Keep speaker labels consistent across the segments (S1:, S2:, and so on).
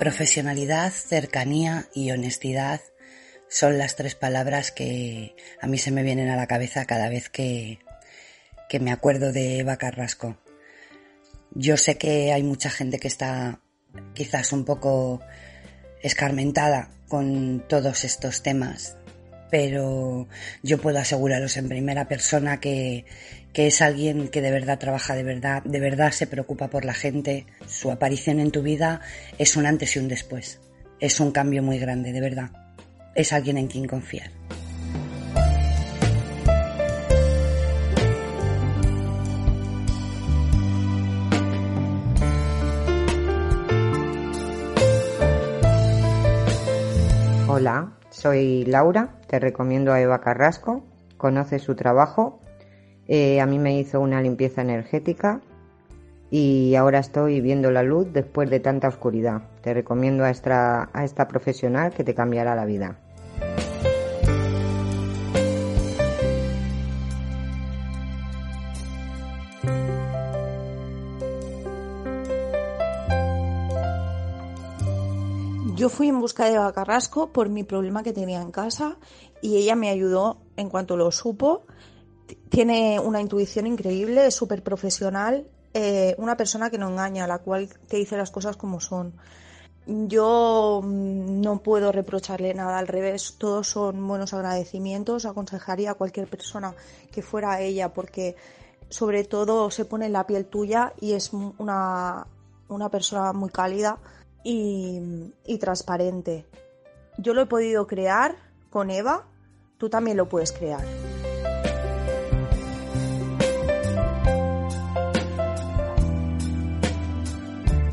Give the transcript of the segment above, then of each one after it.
S1: Profesionalidad, cercanía y honestidad son las tres palabras que a mí se me vienen a la cabeza cada vez que, que me acuerdo de Eva Carrasco. Yo sé que hay mucha gente que está quizás un poco escarmentada con todos estos temas, pero yo puedo aseguraros en primera persona que, que es alguien que de verdad trabaja de verdad, de verdad se preocupa por la gente. Su aparición en tu vida es un antes y un después. Es un cambio muy grande, de verdad. Es alguien en quien confiar.
S2: Hola, soy Laura, te recomiendo a Eva Carrasco, conoce su trabajo, eh, a mí me hizo una limpieza energética y ahora estoy viendo la luz después de tanta oscuridad. Te recomiendo a esta, a esta profesional que te cambiará la vida.
S3: Yo fui en busca de Eva Carrasco por mi problema que tenía en casa y ella me ayudó en cuanto lo supo. Tiene una intuición increíble, es súper profesional, eh, una persona que no engaña, la cual te dice las cosas como son. Yo mm, no puedo reprocharle nada, al revés, todos son buenos agradecimientos. Aconsejaría a cualquier persona que fuera ella porque sobre todo se pone en la piel tuya y es una, una persona muy cálida y, transparente. Yo lo he podido crear con Eva, tú también lo puedes crear.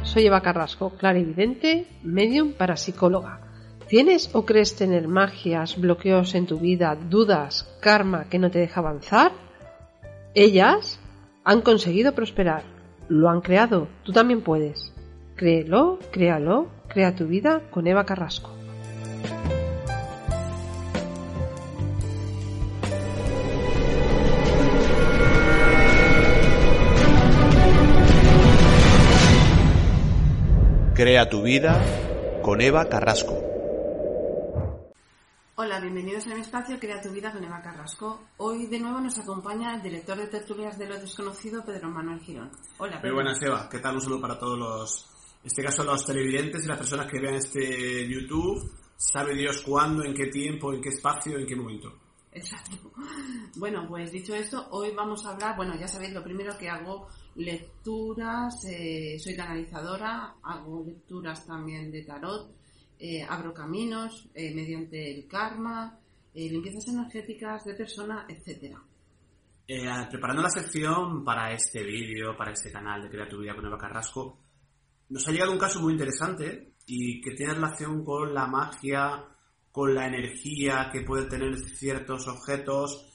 S4: Soy Eva Carrasco, clarividente, medium parapsicóloga. ¿Tienes o crees tener magias, bloqueos en tu vida, dudas, karma que no te deja avanzar? Ellas han conseguido prosperar. Lo han creado. Tú también puedes. Créelo, créalo, crea tu vida con Eva Carrasco.
S5: Crea tu vida con Eva Carrasco.
S6: Hola, bienvenidos a mi espacio Crea tu vida con Eva Carrasco. Hoy de nuevo nos acompaña el director de tertulias de lo desconocido, Pedro Manuel Girón. Hola,
S7: Muy buenas, Eva. ¿Qué tal? Un saludo para todos los, en este caso los televidentes y las personas que vean este YouTube. Sabe Dios cuándo, en qué tiempo, en qué espacio, en qué momento.
S6: Exacto. Bueno, pues dicho esto, hoy vamos a hablar, bueno, ya sabéis, lo primero que hago lecturas, eh, soy canalizadora, hago lecturas también de tarot, eh, abro caminos eh, mediante el karma, limpiezas energéticas de persona, etcétera.
S7: Preparando la sección para este vídeo, para este canal de Crea tu vida con Eva Carrasco, nos ha llegado un caso muy interesante y que tiene relación con la magia, con la energía que pueden tener ciertos objetos,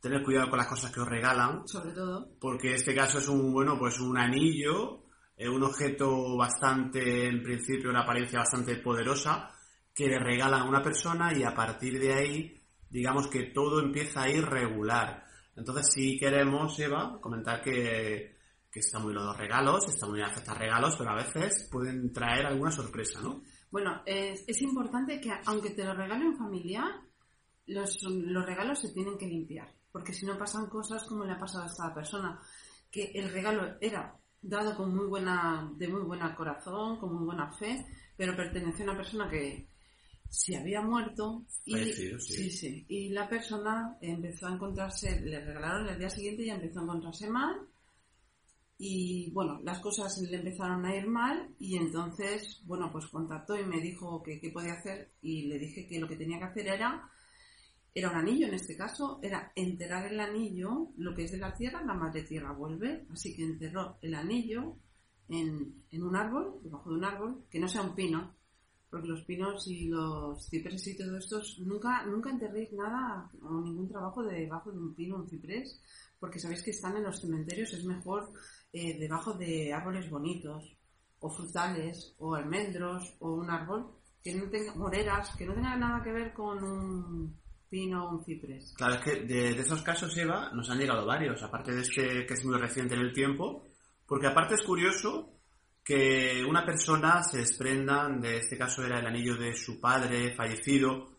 S7: tener cuidado con las cosas que os regalan.
S6: Sobre todo,
S7: porque este caso es un bueno pues un anillo eh, un objeto bastante en principio una apariencia bastante poderosa que le regalan a una persona y a partir de ahí digamos que todo empieza a ir regular entonces si queremos Eva comentar que que está muy los regalos está muy bien aceptar regalos pero a veces pueden traer alguna sorpresa no
S6: Bueno, es, es importante que aunque te lo regale un familiar, los, los regalos se tienen que limpiar, porque si no pasan cosas como le ha pasado a esta persona, que el regalo era dado con muy buena, de muy buena corazón, con muy buena fe, pero pertenecía a una persona que se había muerto y,
S7: sí.
S6: sí, sí, y la persona empezó a encontrarse, le regalaron el día siguiente y empezó a encontrarse mal y bueno, las cosas le empezaron a ir mal y entonces, bueno, pues contactó y me dijo que qué podía hacer y le dije que lo que tenía que hacer era, era un anillo en este caso, era enterrar el anillo, lo que es de la tierra, la madre tierra vuelve, así que enterró el anillo en, en un árbol, debajo de un árbol, que no sea un pino, porque los pinos y los cipreses y todo esto, nunca, nunca enterréis nada o ningún trabajo debajo de un pino un ciprés, porque sabéis que están en los cementerios, es mejor eh, debajo de árboles bonitos, o frutales, o almendros, o un árbol que no tenga moreras, que no tenga nada que ver con un pino o un ciprés.
S7: Claro, es que de, esos casos, Eva, nos han llegado varios, aparte de este que es muy reciente en el tiempo, porque aparte es curioso que una persona se desprenda, de este caso era el anillo de su padre fallecido.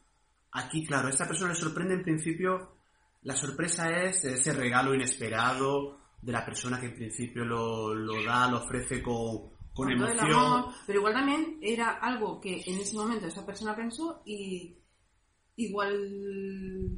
S7: Aquí, claro, a esta persona le sorprende en principio, la sorpresa es ese regalo inesperado, de la persona que en principio lo, da, lo ofrece con, con, emoción.
S6: pero igual también era algo que en ese momento esa persona pensó y igual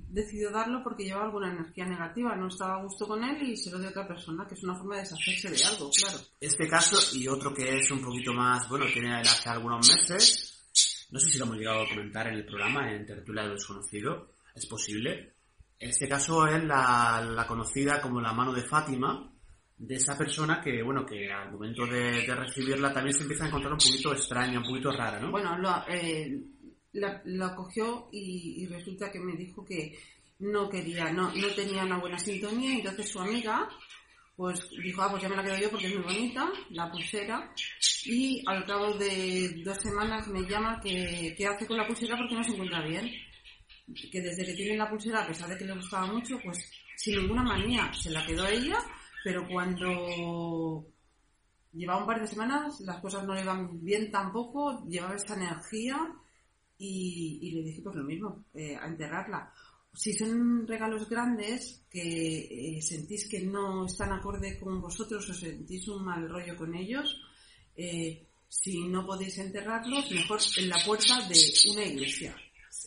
S6: decidió darlo porque llevaba alguna energía negativa, no estaba a gusto con él y se lo dio a otra persona, que es una forma de deshacerse de algo, claro.
S7: Este caso y otro que es un poquito más, bueno, tiene hace algunos meses, no sé si lo hemos llegado a comentar en el programa, en Tertulia del Desconocido, es posible, este caso es la, conocida como la mano de Fátima, de esa persona que, bueno, que al momento de, recibirla también se empieza a encontrar un poquito extraña, un poquito rara, ¿no?
S6: Bueno, lo, eh, la, cogió y, resulta que me dijo que no quería, no, no tenía una buena sintonía, entonces su amiga pues dijo, ah, pues ya me la quedo yo porque es muy bonita, la pulsera, y al cabo de dos semanas me llama que, qué hace con la pulsera porque no se encuentra bien que desde que tiene la pulsera, a pesar de que le gustaba mucho, pues sin ninguna manía se la quedó a ella, pero cuando llevaba un par de semanas las cosas no le iban bien tampoco, llevaba esa energía y, le dije pues lo mismo, eh, a enterrarla. Si son regalos grandes que eh, sentís que no están acorde con vosotros o sentís un mal rollo con ellos, eh, si no podéis enterrarlos, mejor en la puerta de una iglesia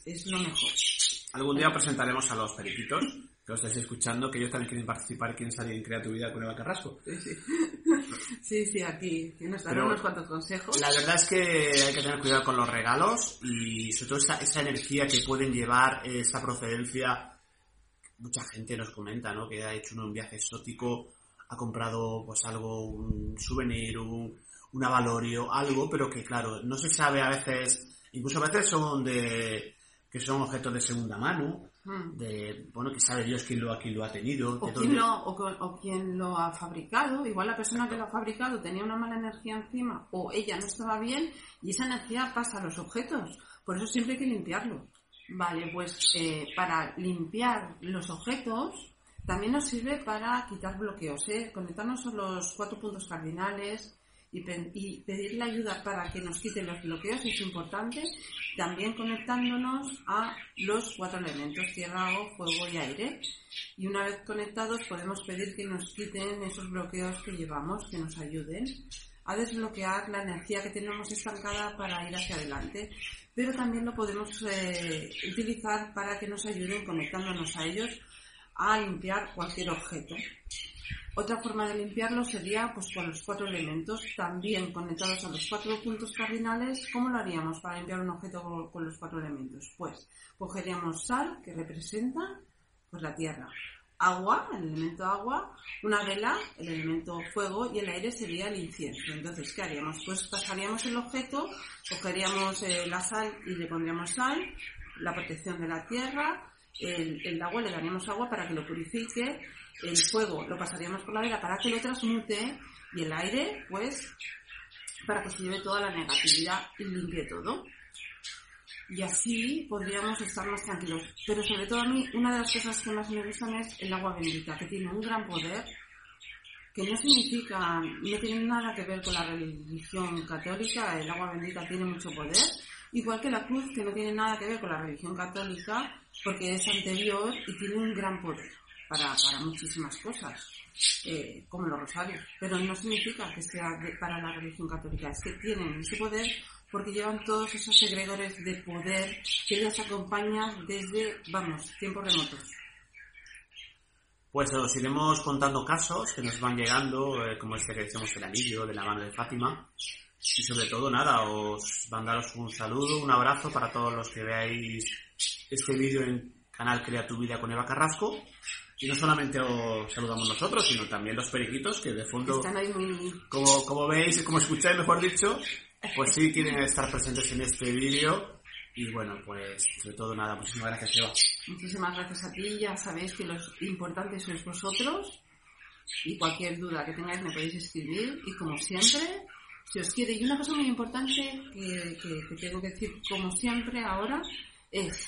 S6: es lo mejor.
S7: Algún día presentaremos a los periquitos que os estáis escuchando, que ellos también quieren participar, quieren salir en Crea tu Vida con Eva Carrasco.
S6: Sí, sí, aquí nos darán unos cuantos consejos.
S7: La verdad es que hay que tener cuidado con los regalos y sobre todo esa, esa energía que pueden llevar esta procedencia. Mucha gente nos comenta, ¿no? Que ha hecho un viaje exótico, ha comprado pues algo, un souvenir, un, un avalorio, algo, pero que claro, no se sabe a veces, incluso a veces son de que son objetos de segunda mano, hmm. de, bueno, que sabe Dios quién lo, quién lo ha tenido.
S6: O quién, lo, o, quién lo ha fabricado. Igual la persona que lo ha fabricado tenía una mala energía encima o ella no estaba bien y esa energía pasa a los objetos. Por eso siempre hay que limpiarlo. Vale, pues eh, para limpiar los objetos también nos sirve para quitar bloqueos, ¿eh? conectarnos a los cuatro puntos cardinales, y, y, pedirle ayuda para que nos quite los bloqueos es importante, también conectándonos a los cuatro elementos, tierra, agua, fuego y aire. Y una vez conectados podemos pedir que nos quiten esos bloqueos que llevamos, que nos ayuden a desbloquear la energía que tenemos estancada para ir hacia adelante. Pero también lo podemos eh, utilizar para que nos ayuden conectándonos a ellos a limpiar cualquier objeto. Otra forma de limpiarlo sería pues con los cuatro elementos, también conectados a los cuatro puntos cardinales. ¿Cómo lo haríamos para limpiar un objeto con los cuatro elementos? Pues cogeríamos sal, que representa pues la tierra, agua, el elemento agua, una vela, el elemento fuego y el aire sería el incienso. Entonces, ¿qué haríamos? Pues pasaríamos el objeto, cogeríamos eh, la sal y le pondríamos sal, la protección de la tierra, el, el agua le daríamos agua para que lo purifique el fuego lo pasaríamos por la vela para que lo transmute y el aire, pues, para que se lleve toda la negatividad y limpie todo. Y así podríamos estar más tranquilos. Pero sobre todo a mí, una de las cosas que más me gustan es el agua bendita, que tiene un gran poder, que no significa, no tiene nada que ver con la religión católica, el agua bendita tiene mucho poder, igual que la cruz, que no tiene nada que ver con la religión católica, porque es anterior y tiene un gran poder para, muchísimas cosas, eh, como los rosarios. Pero no significa que sea para la religión católica, es que tienen ese poder porque llevan todos esos egregores de poder que les acompañan desde, vamos, tiempos remotos.
S7: pues os iremos contando casos que nos van llegando, eh, como este que decimos el anillo de la mano de Fátima. Y sobre todo, nada, os mandaros un saludo, un abrazo para todos los que veáis este vídeo en canal Crea tu vida con Eva Carrasco. Y no solamente os saludamos nosotros, sino también los periquitos que de fondo,
S6: Están ahí muy...
S7: como, como veis, como escucháis, mejor dicho, pues sí quieren estar presentes en este vídeo. Y bueno, pues sobre todo nada, muchísimas gracias Eva.
S6: Muchísimas gracias a ti. Ya sabéis que los importantes sois vosotros. Y cualquier duda que tengáis me podéis escribir. Y como siempre, si os quiere. Y una cosa muy importante que, que- que tengo que decir, como siempre ahora, es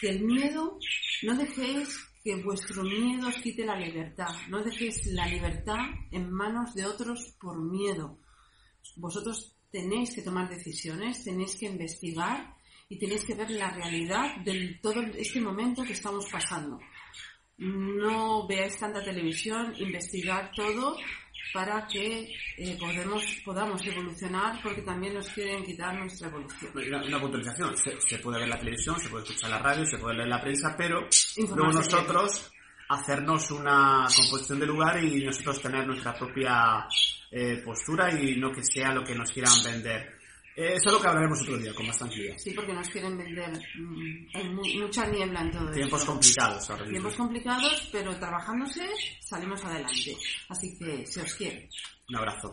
S6: que el miedo, no dejéis que vuestro miedo os quite la libertad. No dejéis la libertad en manos de otros por miedo. Vosotros tenéis que tomar decisiones, tenéis que investigar y tenéis que ver la realidad de todo este momento que estamos pasando. No veáis tanta televisión, investigad todo para que eh, podemos, podamos evolucionar porque también nos quieren quitar nuestra evolución.
S7: Una, una puntualización, se, se puede ver la televisión, se puede escuchar la radio, se puede leer la prensa, pero luego nosotros hacernos una composición de lugar y nosotros tener nuestra propia eh, postura y no que sea lo que nos quieran vender. Eh, eso es lo que hablaremos otro día con más tranquilidad.
S6: Sí, porque nos quieren vender. mm, Hay mucha niebla en todo
S7: Tiempos
S6: esto.
S7: complicados ahora.
S6: Tiempos complicados, pero trabajándose salimos adelante. Así que se os quiere.
S7: Un abrazo.